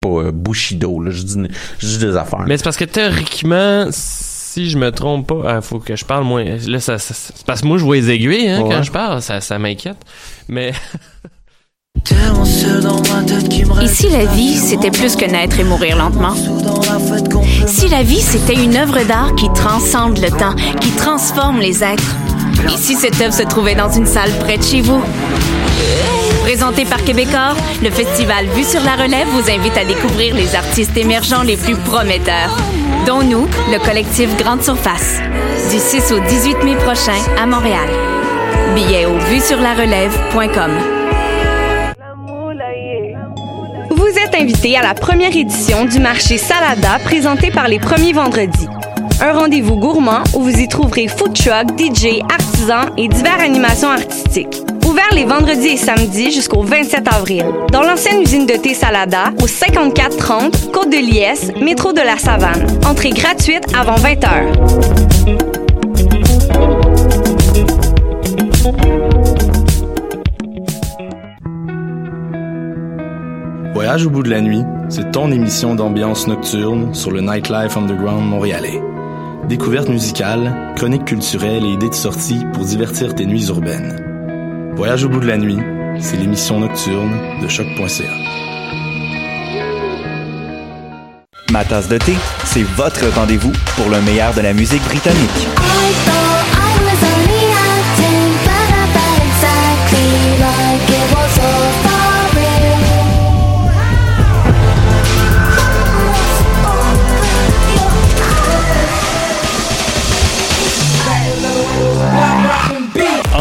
pas euh, Bushido, là. Je dis, je dis des affaires. Mais c'est parce que théoriquement, si je me trompe pas, il faut que je parle moins. Là, ça, ça- c'est parce que moi, je vois les aiguilles hein, Ouais. quand je parle, ça, ça m'inquiète. Mais Et si la vie, c'était plus que naître et mourir lentement? Si la vie, c'était une œuvre d'art qui transcende le temps, qui transforme les êtres? Et si cette œuvre se trouvait dans une salle près de chez vous? Présenté par Québecor, le festival Vue sur la Relève vous invite à découvrir les artistes émergents les plus prometteurs, dont nous, le collectif Grande Surface, du 6 au 18 mai prochain à Montréal. Billets au vuesurlarelève.com. Vous êtes invité à la première édition du marché Salada présenté par les premiers vendredis. Un rendez-vous gourmand où vous y trouverez food truck, DJ, artisans et diverses animations artistiques. Ouvert les vendredis et samedis jusqu'au 27 avril. Dans l'ancienne usine de thé Salada, au 5430 Côte de Liesse, métro de la Savane. Entrée gratuite avant 20 heures. Voyage au bout de la nuit, c'est ton émission d'ambiance nocturne sur le Nightlife Underground montréalais. Découvertes musicales, chroniques culturelles et idées de sortie pour divertir tes nuits urbaines. Voyage au bout de la nuit, c'est l'émission nocturne de choc.ca. Ma tasse de thé, c'est votre rendez-vous pour le meilleur de la musique britannique.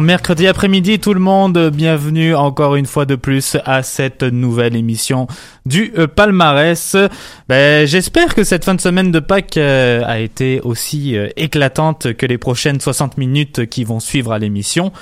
Mercredi après-midi tout le monde, bienvenue encore une fois de plus à cette nouvelle émission du euh, palmarès. Ben, J'espère que cette fin de semaine de Pâques euh, a été aussi euh, éclatante que les prochaines 60 minutes qui vont suivre à l'émission.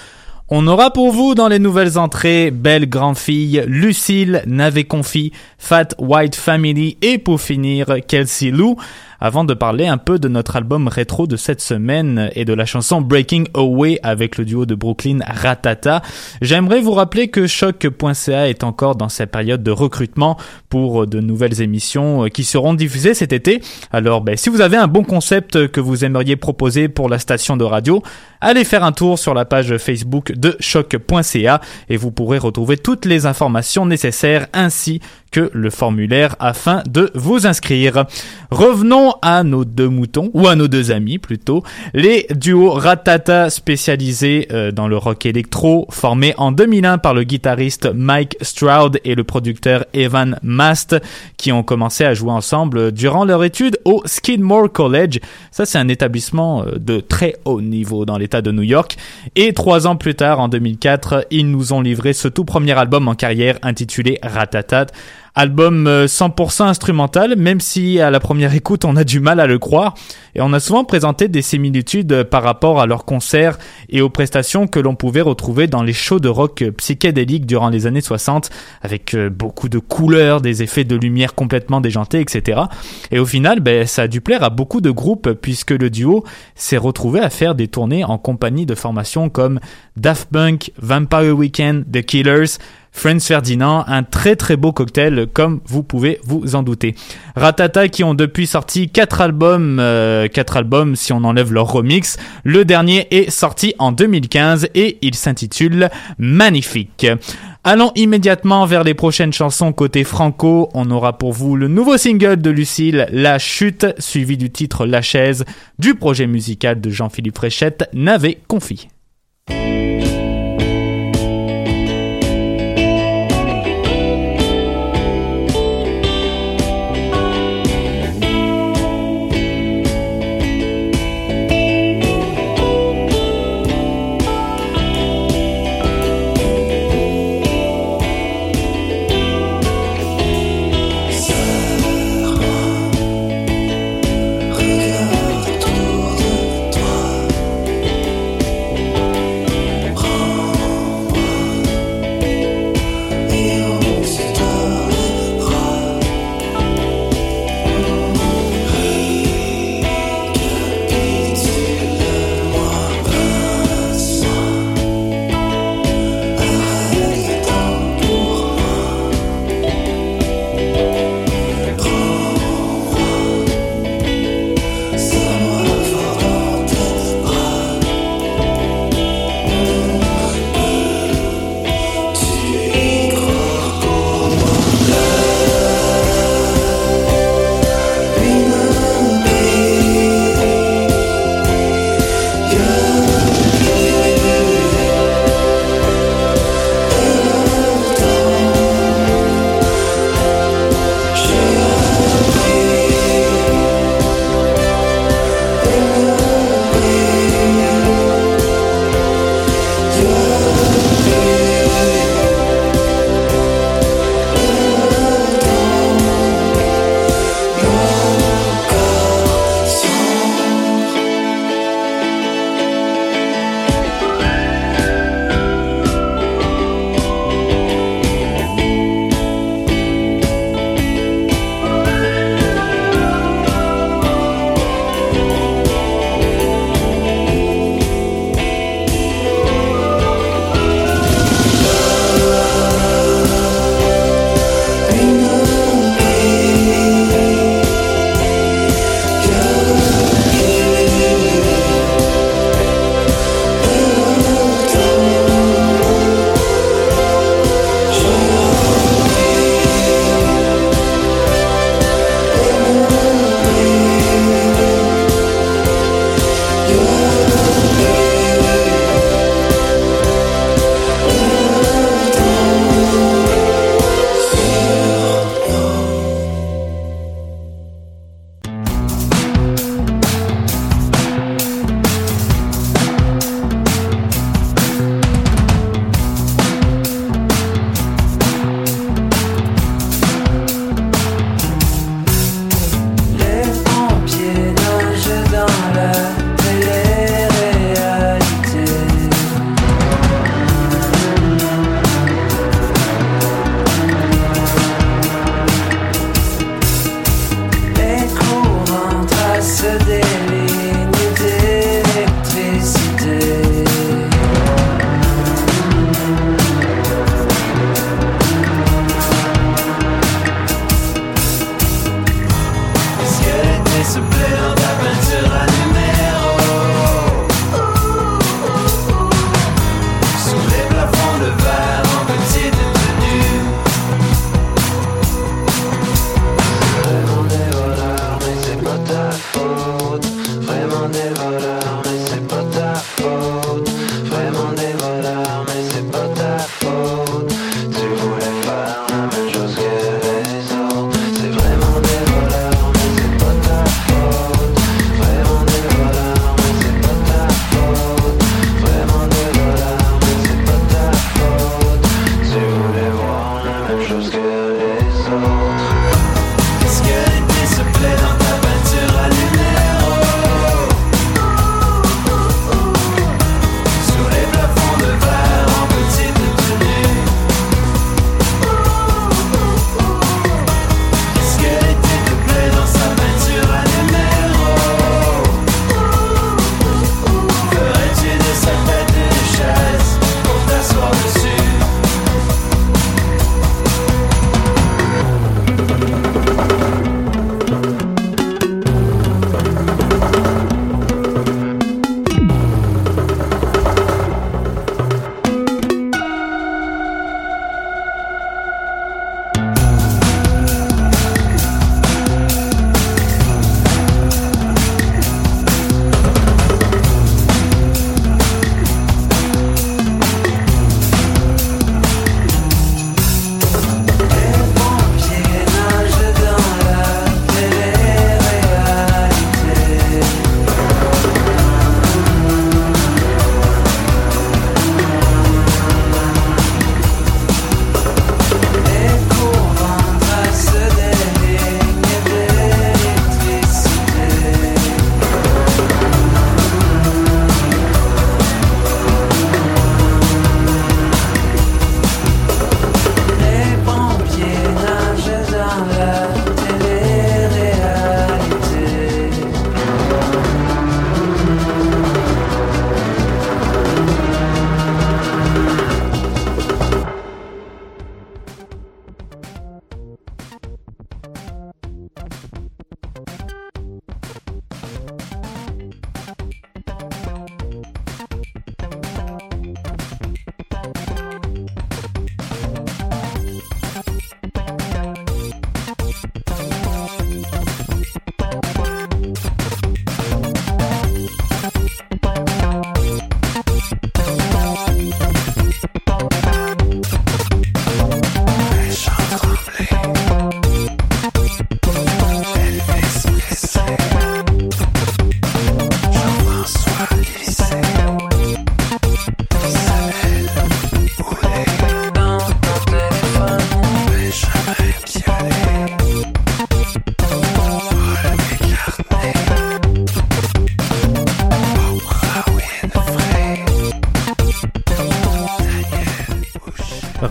On aura pour vous dans les nouvelles entrées Belle Grande Fille, Lucille, Navet Confi, Fat White Family et pour finir Kelsey Lou avant de parler un peu de notre album rétro de cette semaine et de la chanson Breaking Away avec le duo de Brooklyn Ratata. J'aimerais vous rappeler que choc.ca est encore dans sa période de recrutement pour de nouvelles émissions qui seront diffusées cet été. Alors ben, si vous avez un bon concept que vous aimeriez proposer pour la station de radio, allez faire un tour sur la page Facebook de choc.ca et vous pourrez retrouver toutes les informations nécessaires ainsi que le formulaire afin de vous inscrire. Revenons à nos deux moutons, ou à nos deux amis plutôt, les duos Ratata spécialisés euh, dans le rock électro, formés en 2001 par le guitariste Mike Stroud et le producteur Evan Mast, qui ont commencé à jouer ensemble durant leur étude au Skidmore College. Ça, c'est un établissement euh, de très haut niveau dans l'état de New York. Et trois ans plus tard, en 2004, ils nous ont livré ce tout premier album en carrière intitulé Ratatat Album 100% euh, instrumental, même si à la première écoute on a du mal à le croire. Et on a souvent présenté des similitudes euh, par rapport à leurs concerts et aux prestations que l'on pouvait retrouver dans les shows de rock psychédéliques durant les années 60, avec euh, beaucoup de couleurs, des effets de lumière complètement déjantés, etc. Et au final, ben, ça a dû plaire à beaucoup de groupes puisque le duo s'est retrouvé à faire des tournées en compagnie de formations comme Daft Punk, Vampire Weekend, The Killers, Friends Ferdinand, un très très beau cocktail comme vous pouvez vous en douter. Ratata qui ont depuis sorti quatre albums, euh, quatre albums si on enlève leur remix. Le dernier est sorti en 2015 et il s'intitule Magnifique. Allons immédiatement vers les prochaines chansons côté franco. On aura pour vous le nouveau single de Lucille, La Chute, suivi du titre La Chaise, du projet musical de Jean-Philippe Fréchette, N'avait confié.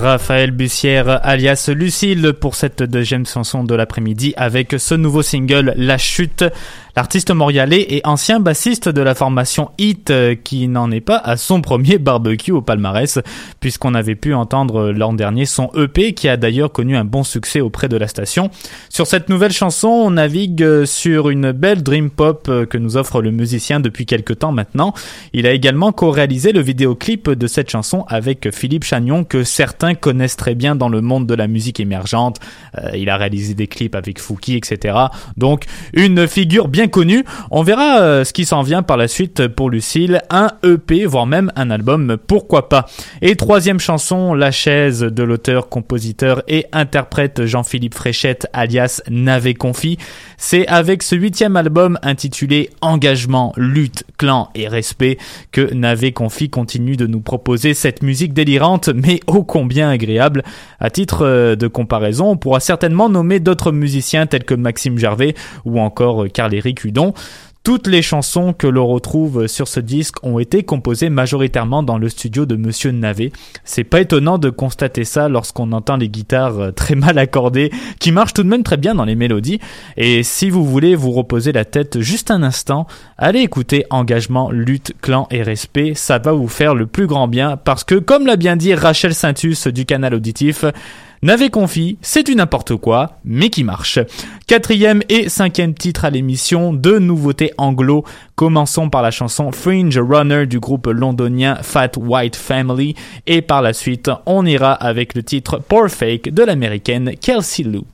Raphaël Bussière alias Lucille pour cette deuxième chanson de l'après-midi avec ce nouveau single La Chute. L'artiste montréalais et ancien bassiste de la formation Hit euh, qui n'en est pas à son premier barbecue au palmarès puisqu'on avait pu entendre l'an dernier son EP qui a d'ailleurs connu un bon succès auprès de la station. Sur cette nouvelle chanson, on navigue euh, sur une belle dream pop euh, que nous offre le musicien depuis quelques temps maintenant. Il a également co-réalisé le vidéoclip de cette chanson avec Philippe Chagnon que certains connaissent très bien dans le monde de la musique émergente. il a réalisé des clips avec Fouki, etc. Donc une figure bien On verra euh, ce qui s'en vient par la suite pour Lucille, un EP, voire même un album, pourquoi pas. Et troisième chanson, La chaise de l'auteur, compositeur et interprète Jean-Philippe Fréchette, alias Navé Confi. C'est avec ce huitième album intitulé Engagement, lutte, clan et respect que Navé Confi continue de nous proposer cette musique délirante mais ô combien agréable. À titre euh, de comparaison, on pourra certainement nommer d'autres musiciens tels que Maxime Gervais ou encore Toutes les chansons que l'on retrouve sur ce disque ont été composées majoritairement dans le studio de Monsieur Navet. C'est pas étonnant de constater ça lorsqu'on entend les guitares euh, très mal accordées, qui marchent tout de même très bien dans les mélodies. Et si vous voulez vous reposer la tête juste un instant, allez écouter Engagement, Lutte, Clan et Respect. Ça va vous faire le plus grand bien parce que, comme l'a bien dit Rachel Saintus du canal auditif, n'avait confi, c'est du n'importe quoi, mais qui marche. Quatrième et cinquième titre à l'émission, deux nouveautés anglo. Commençons par la chanson Fringe Runner du groupe londonien Fat White Family et par la suite, on ira avec le titre Poor Fake de l'américaine Kelsey Lou.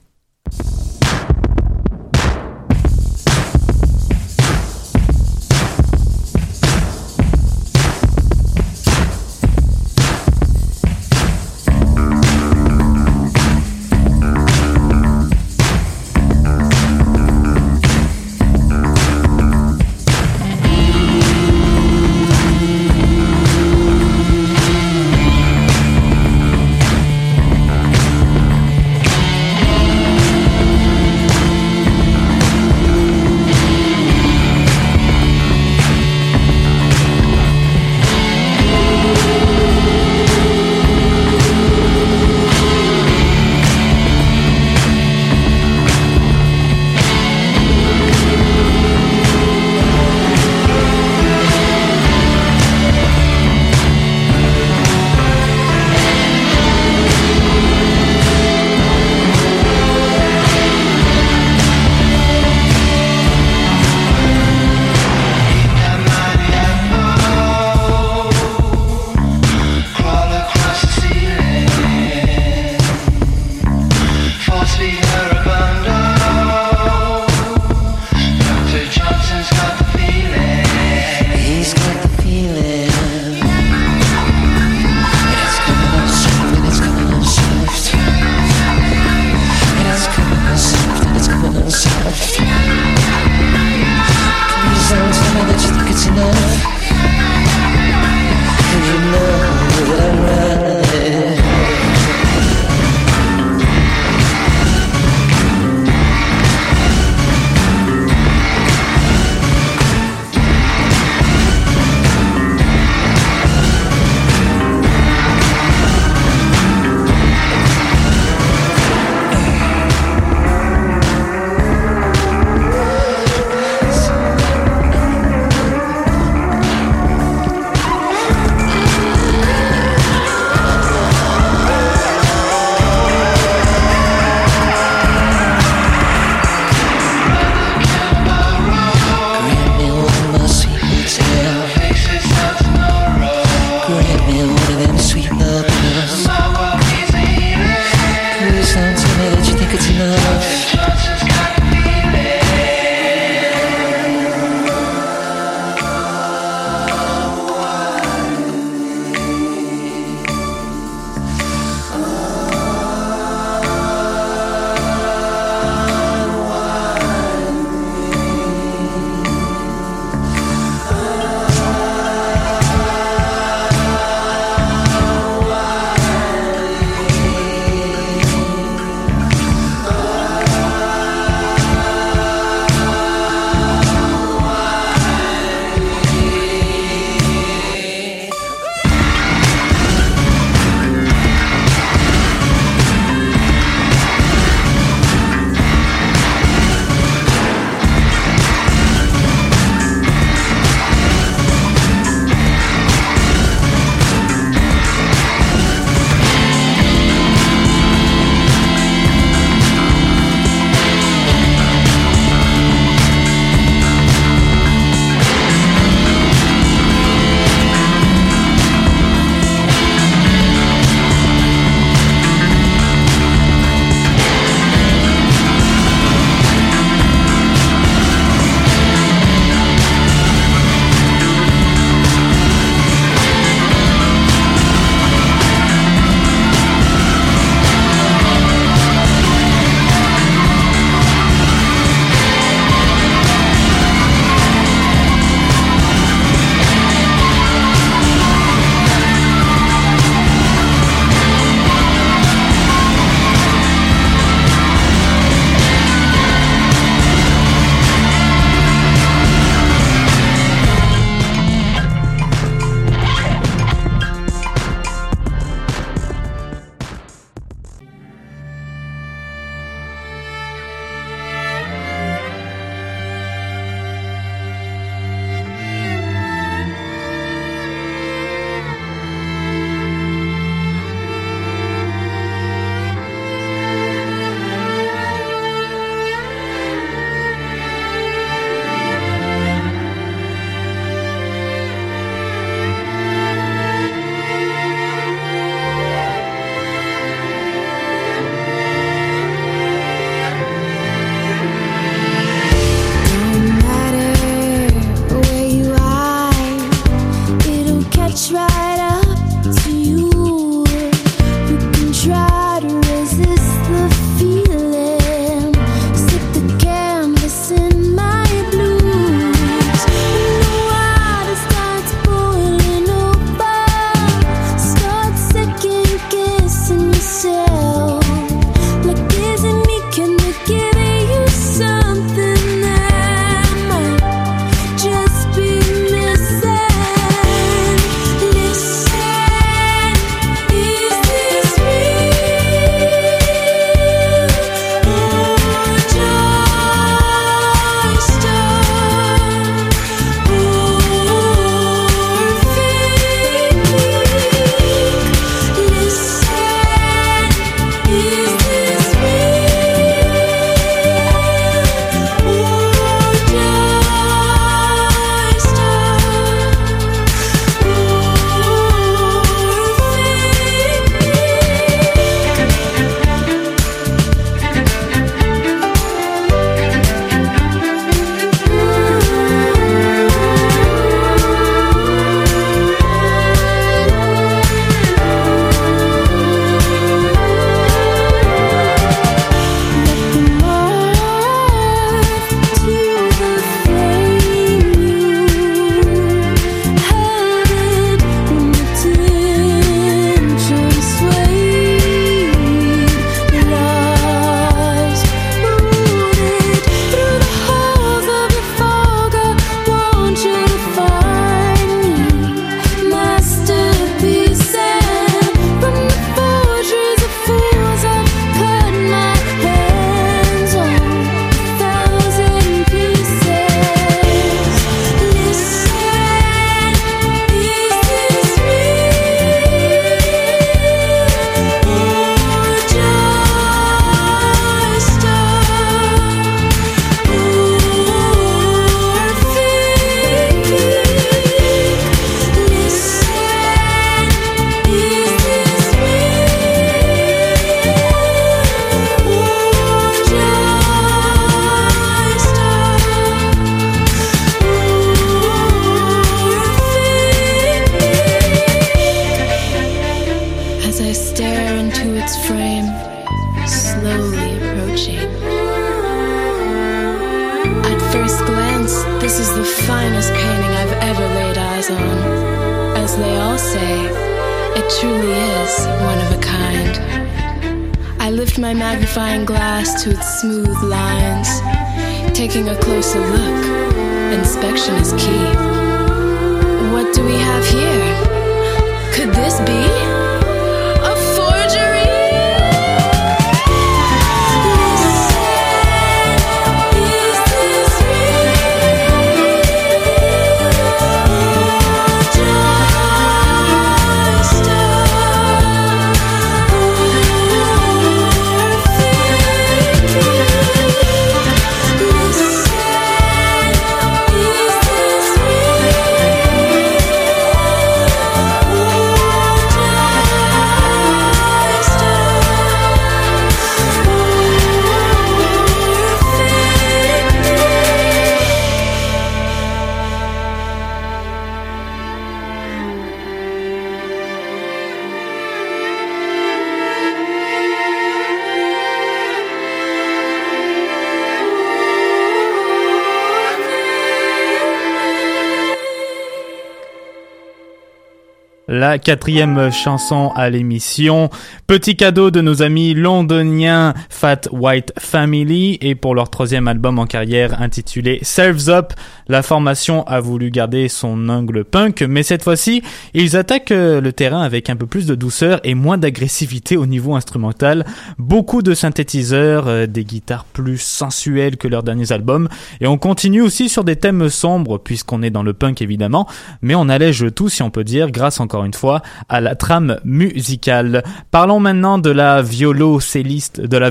Quatrième chanson à l'émission. Petit cadeau de nos amis londoniens Fat White Family et pour leur troisième album en carrière intitulé Selves Up, la formation a voulu garder son angle punk, mais cette fois-ci, ils attaquent euh, le terrain avec un peu plus de douceur et moins d'agressivité au niveau instrumental. Beaucoup de synthétiseurs, euh, des guitares plus sensuelles que leurs derniers albums et on continue aussi sur des thèmes sombres puisqu'on est dans le punk évidemment, mais on allège tout si on peut dire grâce encore une fois à la trame musicale. Parlons maintenant de la violoncelliste, de la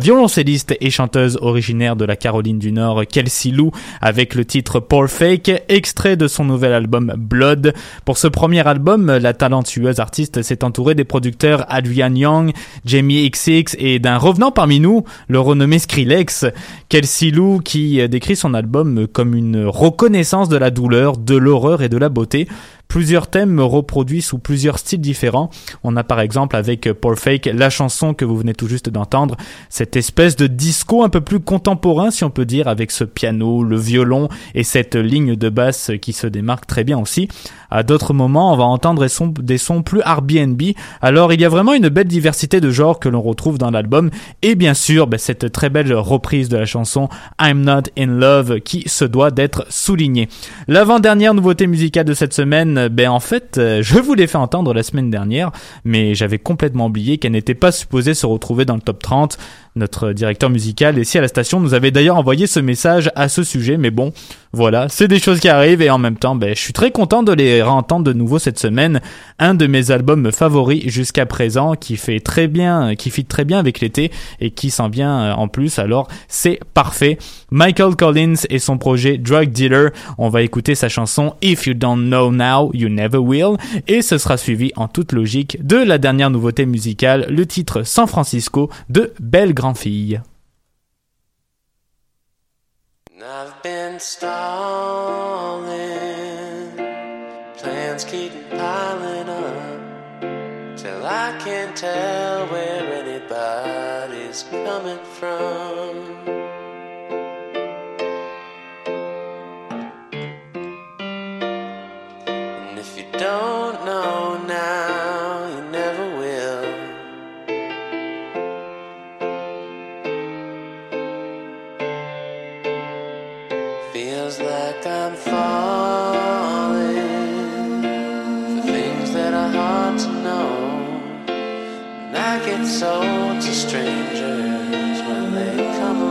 et chanteuse originaire de la Caroline du Nord, Kelsey Lou, avec le titre Poor Fake, extrait de son nouvel album Blood. Pour ce premier album, la talentueuse artiste s'est entourée des producteurs Adrian Young, Jamie XX et d'un revenant parmi nous, le renommé Skrillex. Kelsey Lou qui décrit son album comme une reconnaissance de la douleur, de l'horreur et de la beauté. Plusieurs thèmes reproduits sous plusieurs styles différents. On a par exemple avec Poor Fake la chanson que vous venez tout juste d'entendre, cette espèce de disco un peu plus contemporain si on peut dire avec ce piano, le violon et cette ligne de basse qui se démarque très bien aussi. À d'autres moments, on va entendre des sons, des sons plus Airbnb. Alors il y a vraiment une belle diversité de genres que l'on retrouve dans l'album et bien sûr ben, cette très belle reprise de la chanson I'm Not in Love qui se doit d'être soulignée. L'avant-dernière nouveauté musicale de cette semaine, ben en fait, euh, je vous l'ai fait entendre la semaine dernière, mais j'avais complètement oublié qu'elle n'était pas supposée se retrouver dans le top 30. Notre directeur musical ici à la station nous avait d'ailleurs envoyé ce message à ce sujet, mais bon, voilà, c'est des choses qui arrivent et en même temps, ben, je suis très content de les réentendre de nouveau cette semaine. Un de mes albums favoris jusqu'à présent, qui fait très bien, qui fit très bien avec l'été et qui s'en vient euh, en plus, alors c'est parfait. Michael Collins et son projet Drug Dealer, on va écouter sa chanson If You Don't Know Now, You Never Will, et ce sera suivi en toute logique de la dernière nouveauté musicale, le titre San Francisco de Belle Grand Fille. I've been stalling, plans keep piling up till I can't tell where anybody's coming from. I get sold to strangers when they come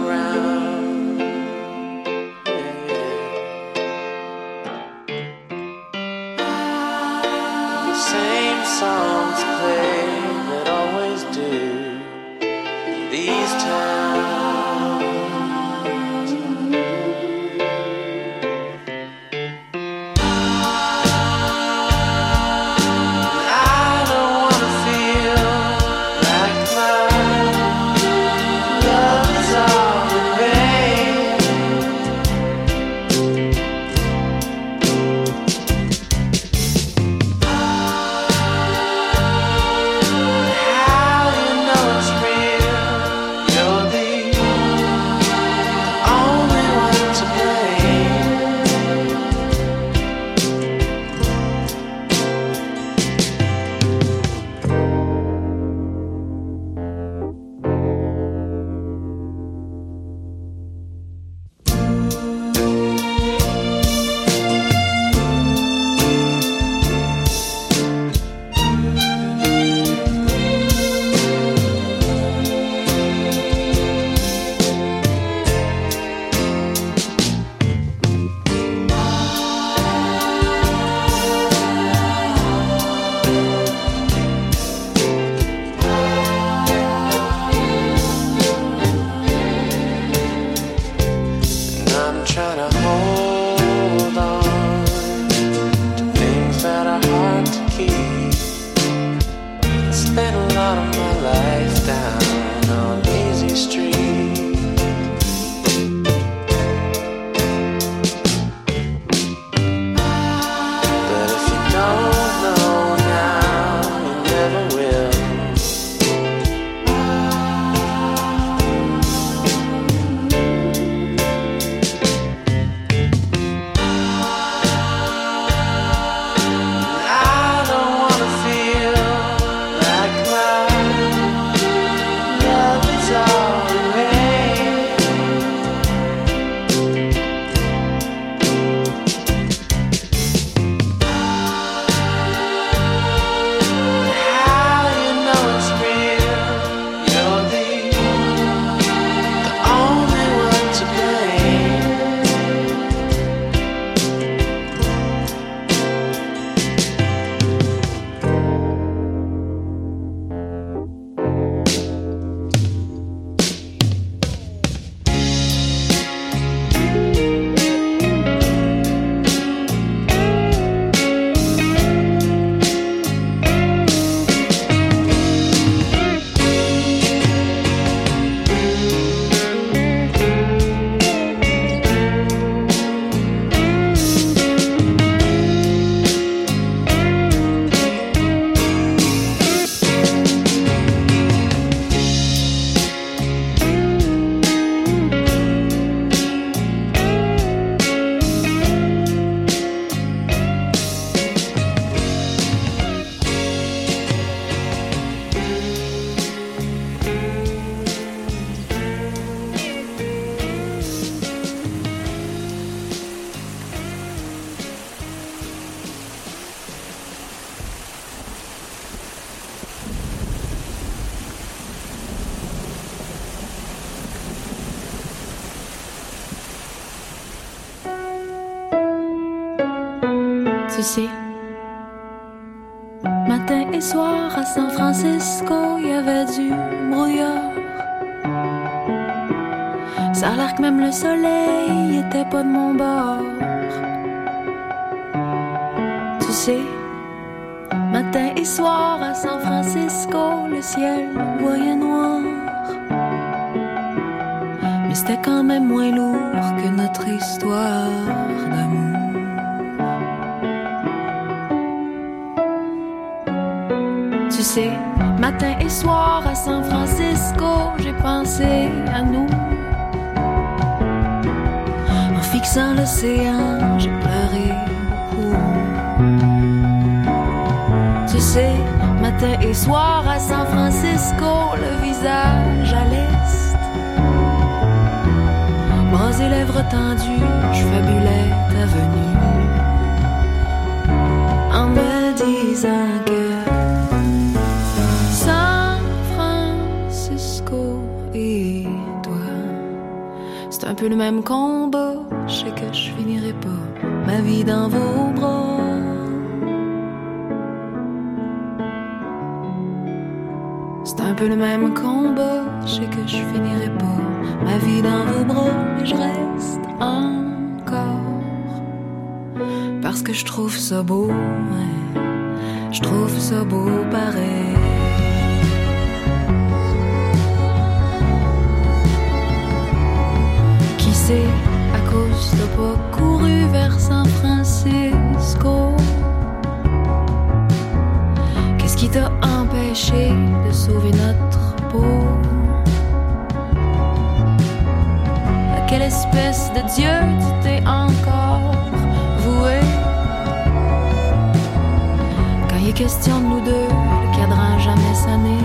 Sais, matin et soir à San Francisco, il y avait du brouillard. Ça a l'air que même le soleil était pas de mon bord. Tu sais, matin et soir à San Francisco, le ciel voyait noir. Mais c'était quand même moins lourd que notre histoire d'amour. Sais, matin et soir à San Francisco, j'ai pensé à nous. En fixant l'océan, j'ai pleuré beaucoup. Tu sais, matin et soir à San Francisco, le visage à l'est. Bras et lèvres tendues, je fabulais ta venue. En me disant que c'est un peu le même combat. Je sais que je finirai pas ma vie dans vos bras. C'est un peu le même combat. Je sais que je finirai pas ma vie dans vos bras, mais je reste encore. Parce que je trouve ça beau, je trouve ça beau pareil. De pas couru vers San Francisco? Qu'est-ce qui t'a empêché de sauver notre peau? À quelle espèce de Dieu tu t'es encore voué? Quand il est question de nous deux, le cadran jamais sonné.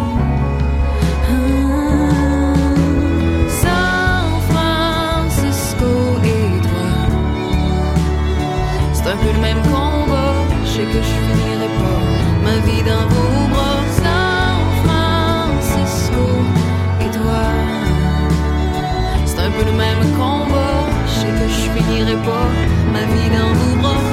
Je finirai pas ma vie dans vos bras. San Francisco et toi, c'est un peu le même combat. Je sais que je finirai pas ma vie dans vos bras,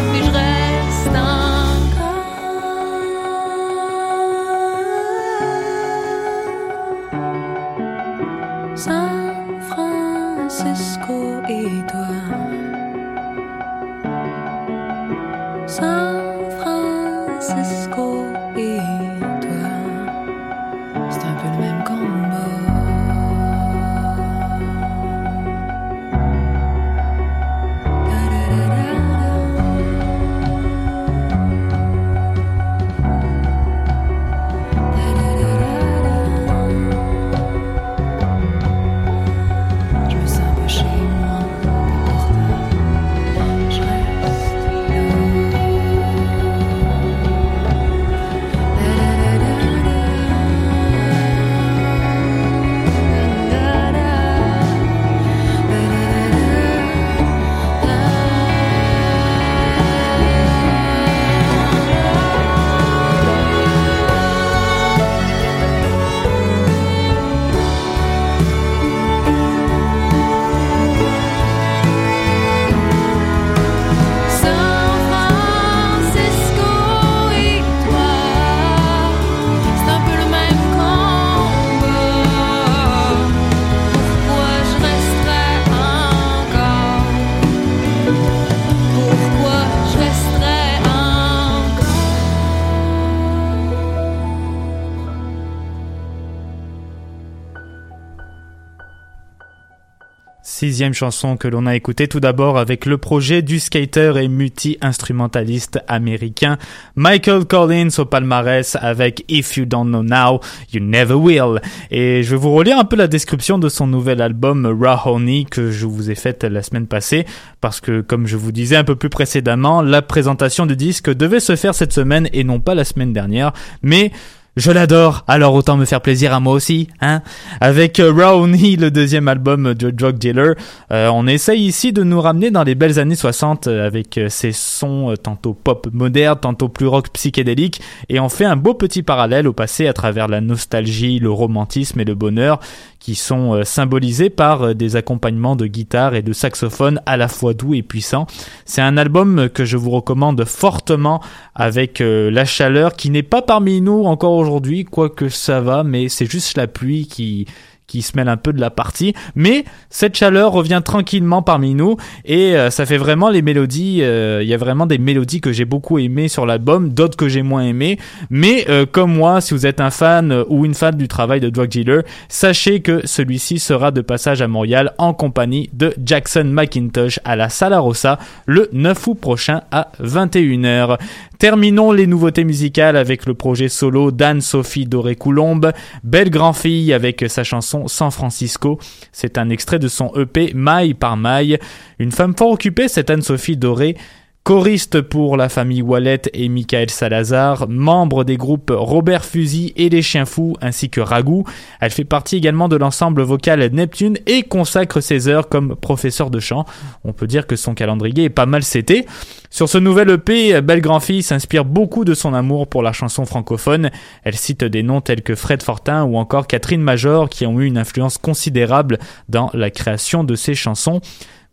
Sixième chanson que l'on a écoutée tout d'abord avec le projet du skater et multi-instrumentaliste américain Michael Collins au palmarès avec If You Don't Know Now, You Never Will. Et je vais vous relire un peu la description de son nouvel album Raw Honey que je vous ai faite la semaine passée parce que comme je vous disais un peu plus précédemment, la présentation du disque devait se faire cette semaine et non pas la semaine dernière. Mais Je l'adore, alors autant me faire plaisir à moi aussi, hein. Avec euh, Brownie, le deuxième album de Drug Dealer, euh, on essaye ici de nous ramener dans les belles années 60 euh, avec ces sons tantôt pop moderne, tantôt plus rock psychédélique, et on fait un beau petit parallèle au passé à travers la nostalgie, le romantisme et le bonheur qui sont euh, symbolisés par euh, des accompagnements de guitare et de saxophone à la fois doux et puissants. C'est un album que je vous recommande fortement avec euh, la chaleur qui n'est pas parmi nous encore aujourd'hui, quoique ça va, mais c'est juste la pluie qui qui se mêle un peu de la partie, mais cette chaleur revient tranquillement parmi nous et euh, ça fait vraiment les mélodies. euh, Il y a vraiment des mélodies que j'ai beaucoup aimées sur l'album, d'autres que j'ai moins aimées. Mais euh, comme moi, si vous êtes un fan ou une fan du travail de Drug Dealer, sachez que celui-ci sera de passage à Montréal en compagnie de Jackson McIntosh à la Sala Rossa le 9 août prochain à 21h. Terminons les nouveautés musicales avec le projet solo d'Anne-Sophie Doré-Coulombe, belle grand-fille avec sa chanson San Francisco. C'est un extrait de son EP Maille par Maille. Une femme fort occupée, cette Anne-Sophie Doré, Choriste pour la famille Wallet et Michael Salazar, membre des groupes Robert Fusil et Les Chiens Fous ainsi que Ragout. Elle fait partie également de l'ensemble vocal Neptune et consacre ses heures comme professeur de chant. On peut dire que son calendrier est pas mal sété. Sur ce nouvel EP, Belle Grand-Fille s'inspire beaucoup de son amour pour la chanson francophone. Elle cite des noms tels que Fred Fortin ou encore Catherine Major qui ont eu une influence considérable dans la création de ses chansons.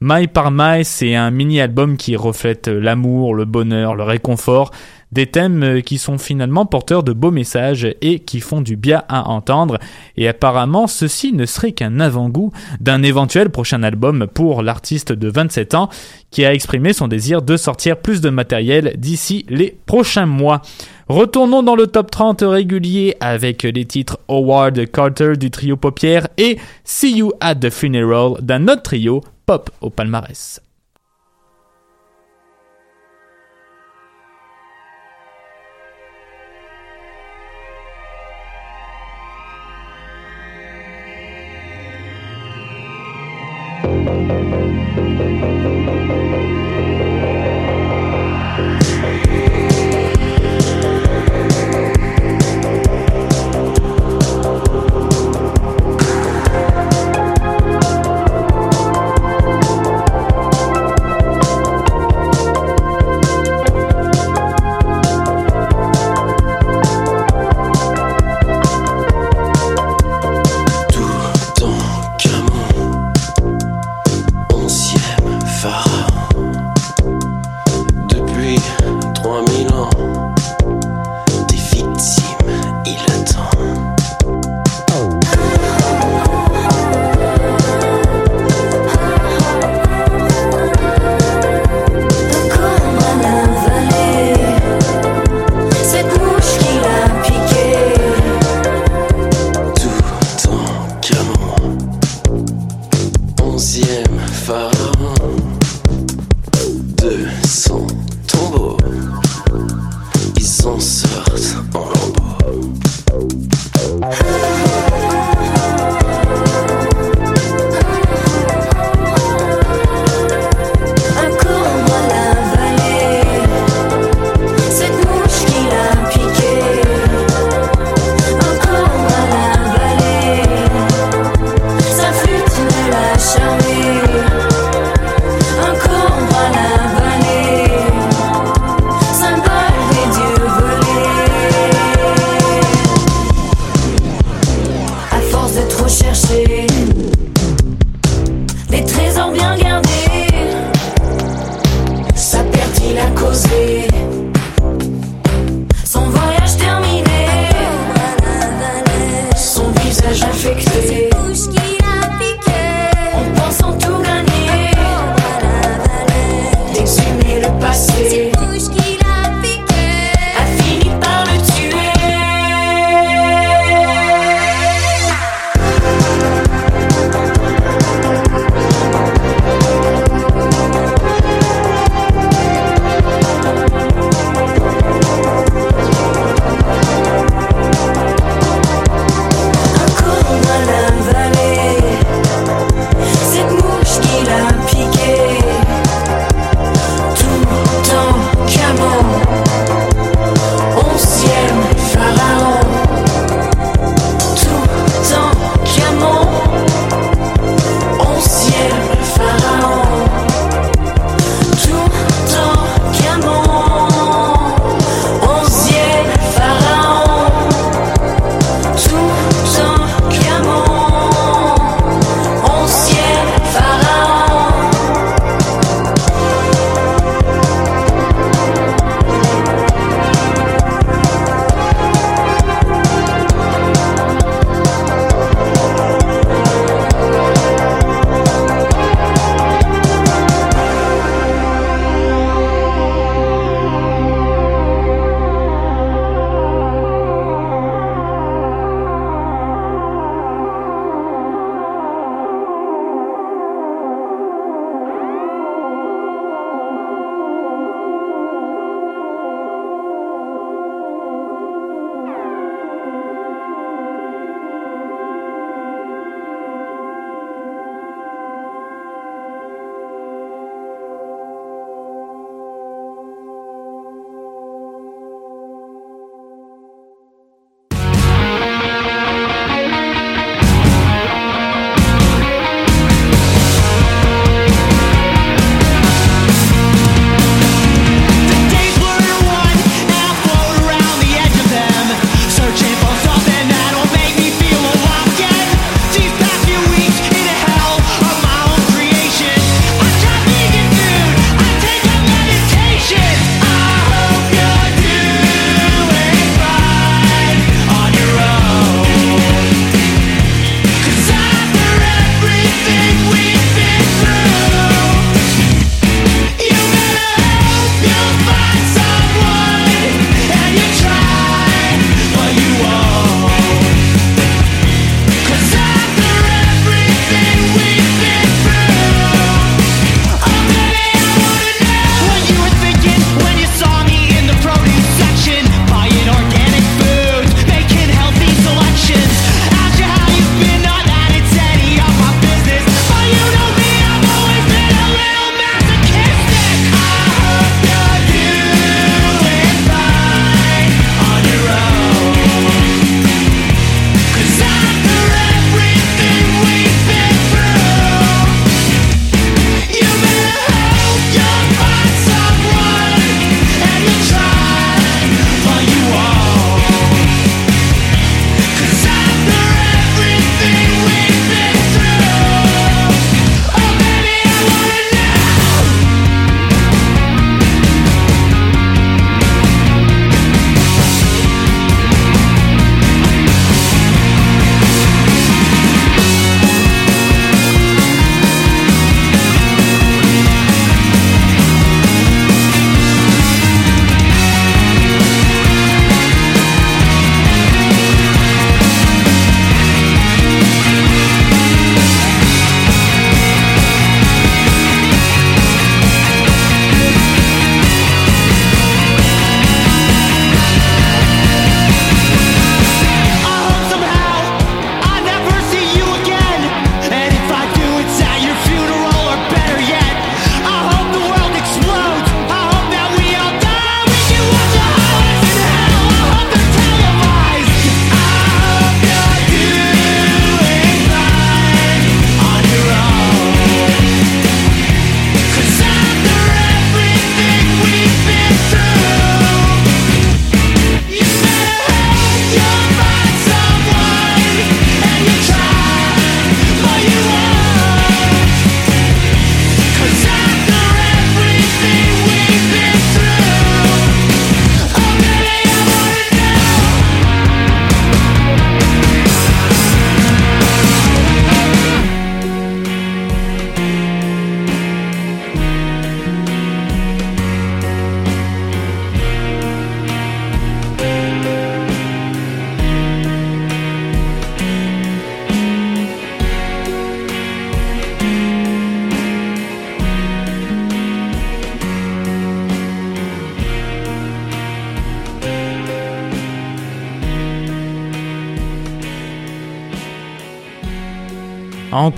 Maille par maille, c'est un mini-album qui reflète l'amour, le bonheur, le réconfort, des thèmes euh, qui sont finalement porteurs de beaux messages et qui font du bien à entendre. Et apparemment, ceci ne serait qu'un avant-goût d'un éventuel prochain album pour l'artiste de 27 ans qui a exprimé son désir de sortir plus de matériel d'ici les prochains mois. Retournons dans le top 30 régulier avec les titres Howard Carter du trio Paupière et See You at the Funeral d'un autre trio pop au palmarès.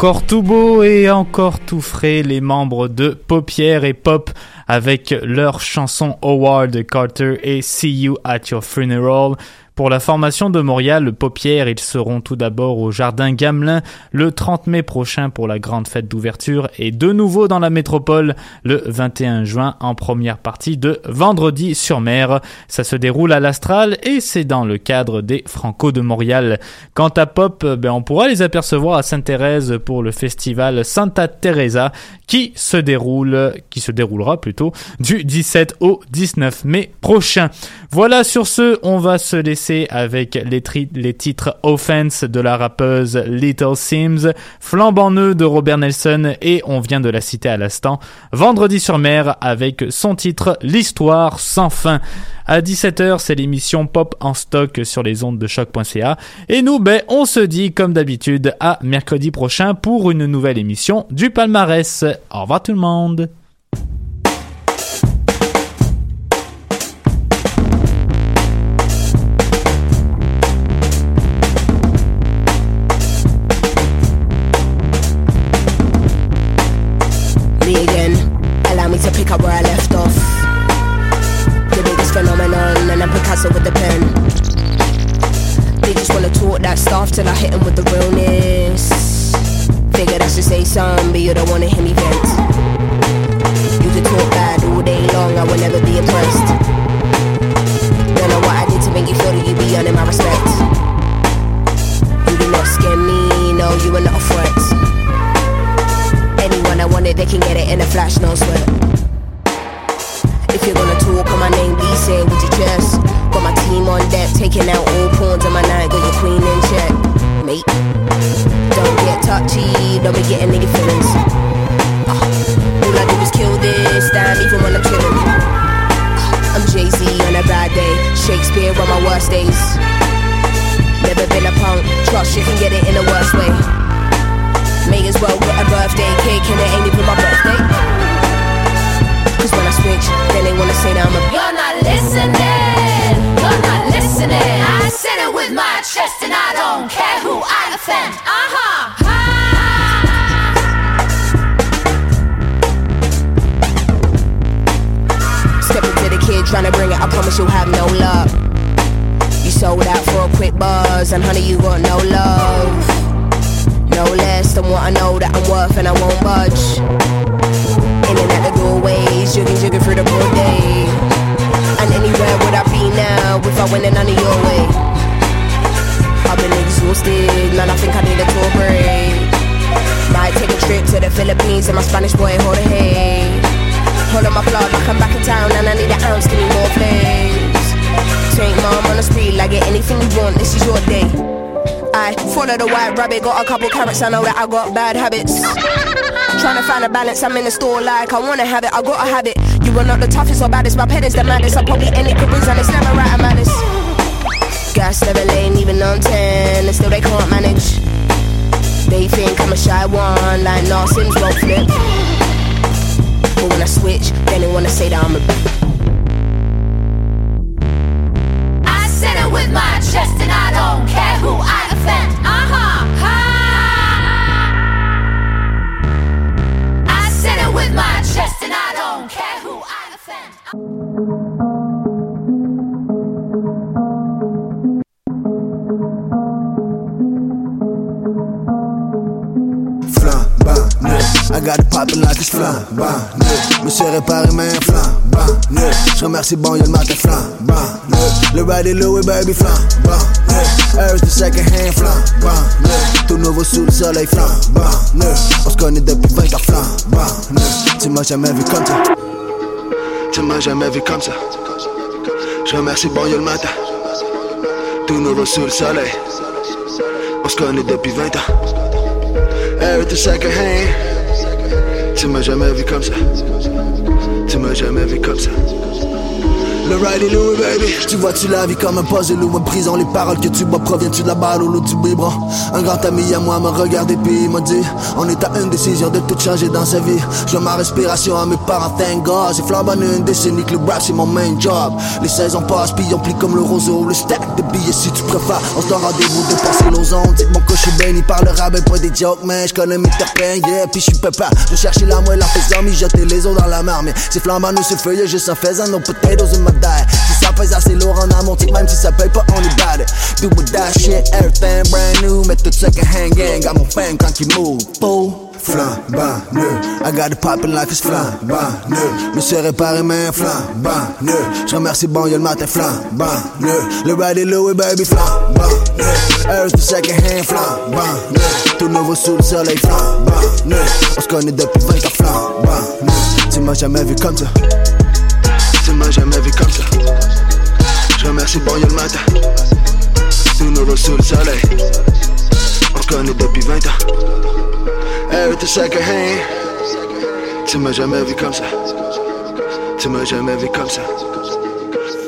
Encore tout beau et encore tout frais, les membres de Paupières et Pop avec leur chanson Howard Carter et See You at Your Funeral. Pour la formation de Montréal, Paupières, ils seront tout d'abord au Jardin Gamelin le 30 mai prochain pour la grande fête d'ouverture et de nouveau dans la métropole le 21 juin en première partie de Vendredi sur mer. Ça se déroule à l'Astral et c'est dans le cadre des Franco de Montréal. Quant à Pop, ben on pourra les apercevoir à Sainte-Thérèse pour le festival Santa Teresa qui se déroule, qui se déroulera plutôt du 17 au 19 mai prochain. Voilà sur ce, on va se laisser avec les, titres Offense de la rappeuse Little Sims, Flambant Nœud de Robert Nelson et on vient de la citer à l'instant, Vendredi sur mer avec son titre L'histoire sans fin. À 17h, c'est l'émission Pop en stock sur les ondes de choc.ca. Et nous, ben, on se dit comme d'habitude à mercredi prochain pour une nouvelle émission du palmarès. Au revoir tout le monde. With the pen. They just wanna talk that stuff till I hit 'em with the realness. Figured I should say something, but you don't wanna hear me vent. You can talk bad all day long, I will never be impressed. Don't know what I did to make you feel that you be earning my respect. You do not scare me, no, you are not a threat. Anyone I want it, they can get it in a flash, no sweat. If you're gonna talk on my name, please say with your chest. Got my team on deck, taking out all pawns on my night, got your queen in check, mate. Don't get touchy, don't be getting nigga feelings. Ah, all I do is kill this, damn, even when I'm chilling. Ah, I'm Jay Z on a bad day, Shakespeare on my worst days. Never been a punk, trust you can get it in the worst way. May as well get a birthday cake and it ain't even my birthday. Chest, and I don't care who I offend. Uh huh. Step into the kid trying to bring it, I promise you'll have no luck. You sold out for a quick buzz, and honey, you got no love. No less than what I know that I'm worth, and I won't budge. In and out the doorways, jigging, jigging through the broad day. And anywhere would I be now if I went in none of your way? Man, I think I need a tour break. Might take a trip to the Philippines and my Spanish boy hold a hay. Hold on my blood like I'm back in town and I need an ounce, give me more flames. Take mom on the street, like get anything you want, this is your day. I follow the white rabbit, got a couple carrots, I know that I got bad habits. Trying to find a balance, I'm in the store like I wanna have it, I gotta have it. You are not the toughest or baddest, my pet is the maddest. I probably any careers and it's never right, I'm. Gas never lane, even on 10, and still they can't manage. They think I'm a shy one, like Narcissus won't flip. But when I switch, then they wanna say that I'm a I said it with my chest, and I don't care who I offend. Uh huh. I said it with my chest, and I don't care I got it poppin' like it's flambant, neuf. Me suis réparé, mais flambant, neuf. Je remercie bon, y'a le matin flambant, neuf. Le ride est Louis, baby, flambant, neuf. Here's the second hand flambant, neuf. Tout nouveau sous le soleil flambant, neuf. On se connaît depuis 20 ans flambant, neuf. Tu m'as jamais vu comme ça. Tu m'as jamais vu comme ça. Je remercie bon, y'a le matin. Tout nouveau sous le soleil. On se connaît depuis 20 ans. Everything second hand. Tu m'as jamais vu comme ça. Tu m'as jamais vu comme ça. Le baby. Tu vois-tu la vie comme un puzzle ou une prison? Les paroles que tu bois proviennent-tu de la balle ou du biberon? Un grand ami à moi m'a regardé puis il m'a dit On est à une décision de tout changer dans sa vie. Je ma respiration à mes parents, thank God. J'ai flambé une décennie que le rap c'est mon main job. Les saisons passent puis on plie comme le roseau. Le stack de billets si tu préfères. On se donne rendez-vous de passer aux ondes. Dites mon coach est béni par le rabais, pas des jokes, man. Je connais mes terpènes, yeah. Puis je suis papa. Je cherchais la moelle, la faisant, mais jeter les os dans la. Mais c'est flambant, nous c'est feuillé, juste en faisant nos potatoes in my die. Si ça pèse assez lourd en amont, même si ça paye pas, on est bad. Do with that shit, everything brand new. Mets tout second hand gang, got mon fan quand il move. Fool. Flambant-neux, I got it poppin' like it's flambant-neux Me suis réparé mais flambant-neux Je remercie bon y'a le matin flambant-neux Le ride est Louis baby flambant-neux Earth the second hand flambant-neux Tout nouveau sous le soleil flambant-neux On se connaît depuis 20 ans flambant-neux Tu m'as jamais vu comme ça Tu m'as jamais vu comme ça Je remercie y'a le matin Tout nouveau sous le soleil On connaît depuis 20 ans Everything second hand. Tu m'as jamais vu comme ça. Tu m'as jamais vu comme ça.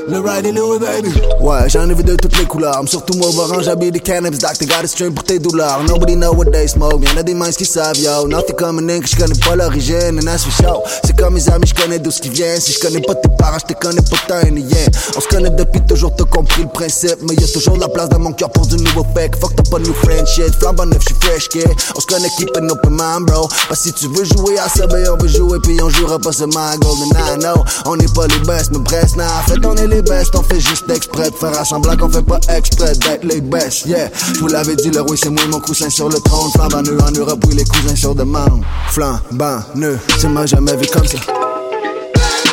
Le ride est Louis, baby. Ouais, j'en ai vu de toutes les couleurs. Surtout moi, orange, j'habille des cannabis. Doctor got a stream pour tes douleurs. Nobody know what they smoke. Y'en a des minds qui savent, yo. Nothing coming in que je connais pas l'origine. And that's for sure. C'est comme mes amis, je connais d'où ce qui vient. Si je connais pas tes parents, je te connais pas t'as un lien. On se connaît depuis toujours, t'as compris le principe. Mais y'a toujours la place dans mon cœur pour du nouveau fake. Fuck, t'as pas de new friend shit. Flambe neuf, j'suis fresh, kid. On se connaît, keep an open mind, bro. Bah, si tu veux jouer à ça, ben on veut jouer. Puis on jouera pas seulement à Golden I know. On n'est pas les best, mais bref, fait, on est les. On fait juste exprès de faire semblant qu'on fait pas exprès d'être les best, yeah. Je vous l'avais dit, le roi c'est moi mon coussin sur le trône. Flambant en Europe, oui, les cousins sur demande. Flambant nœud, tu m'as jamais vu comme ça.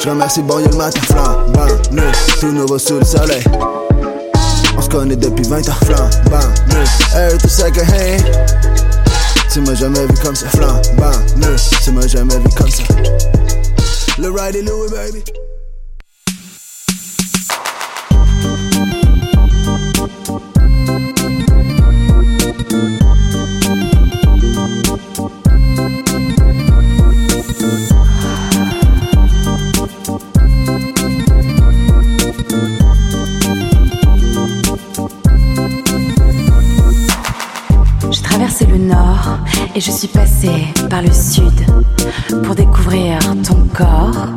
Je remercie bon, le matin, flambant nœud, tout nouveau sous le soleil. On se connaît depuis 20 ans, flambant nœud, hey, tout second hand. Tu m'as jamais vu comme ça, flambant nœud, tu m'as jamais vu comme ça. Le ride Louis, baby. Et je suis passée par le sud pour découvrir ton corps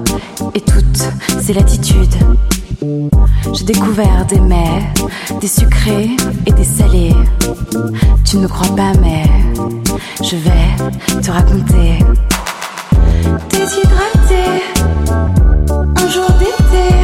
et toutes ses latitudes. J'ai découvert des mets, des sucrés et des salés. Tu ne crois pas, mais je vais te raconter. Déshydraté, un jour d'été,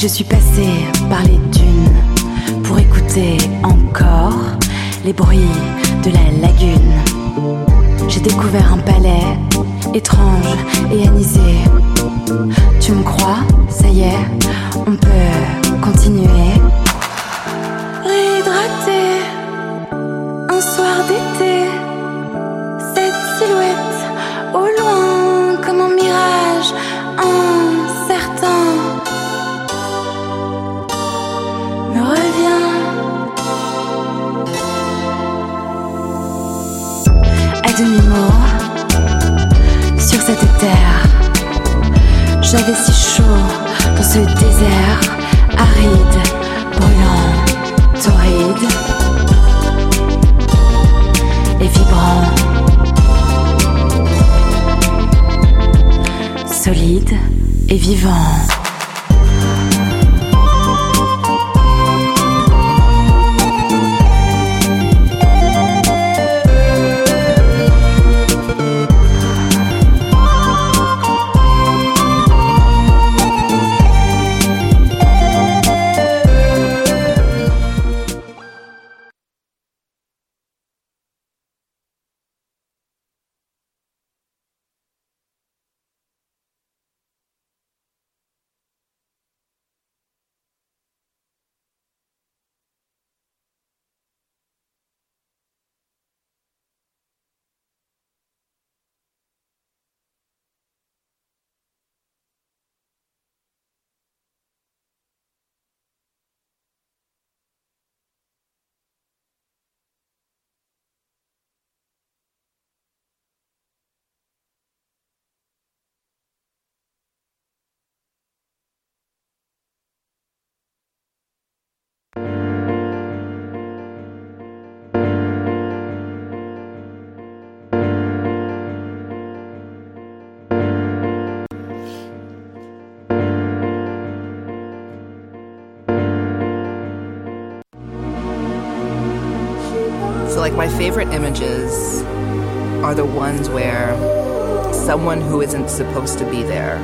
je suis passée my favorite images are the ones where someone who isn't supposed to be there,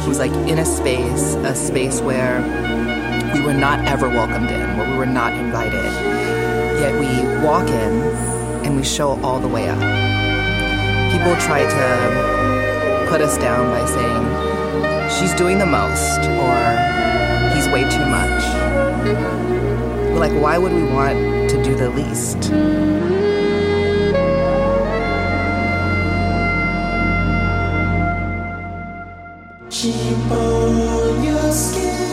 who's like in a space, a space where we were not ever welcomed in, where we were not invited, yet we walk in and we show all the way up. People try to put us down by saying, she's doing the most, or he's way too much. We're like, why would we want to do the least? Keep on your skin.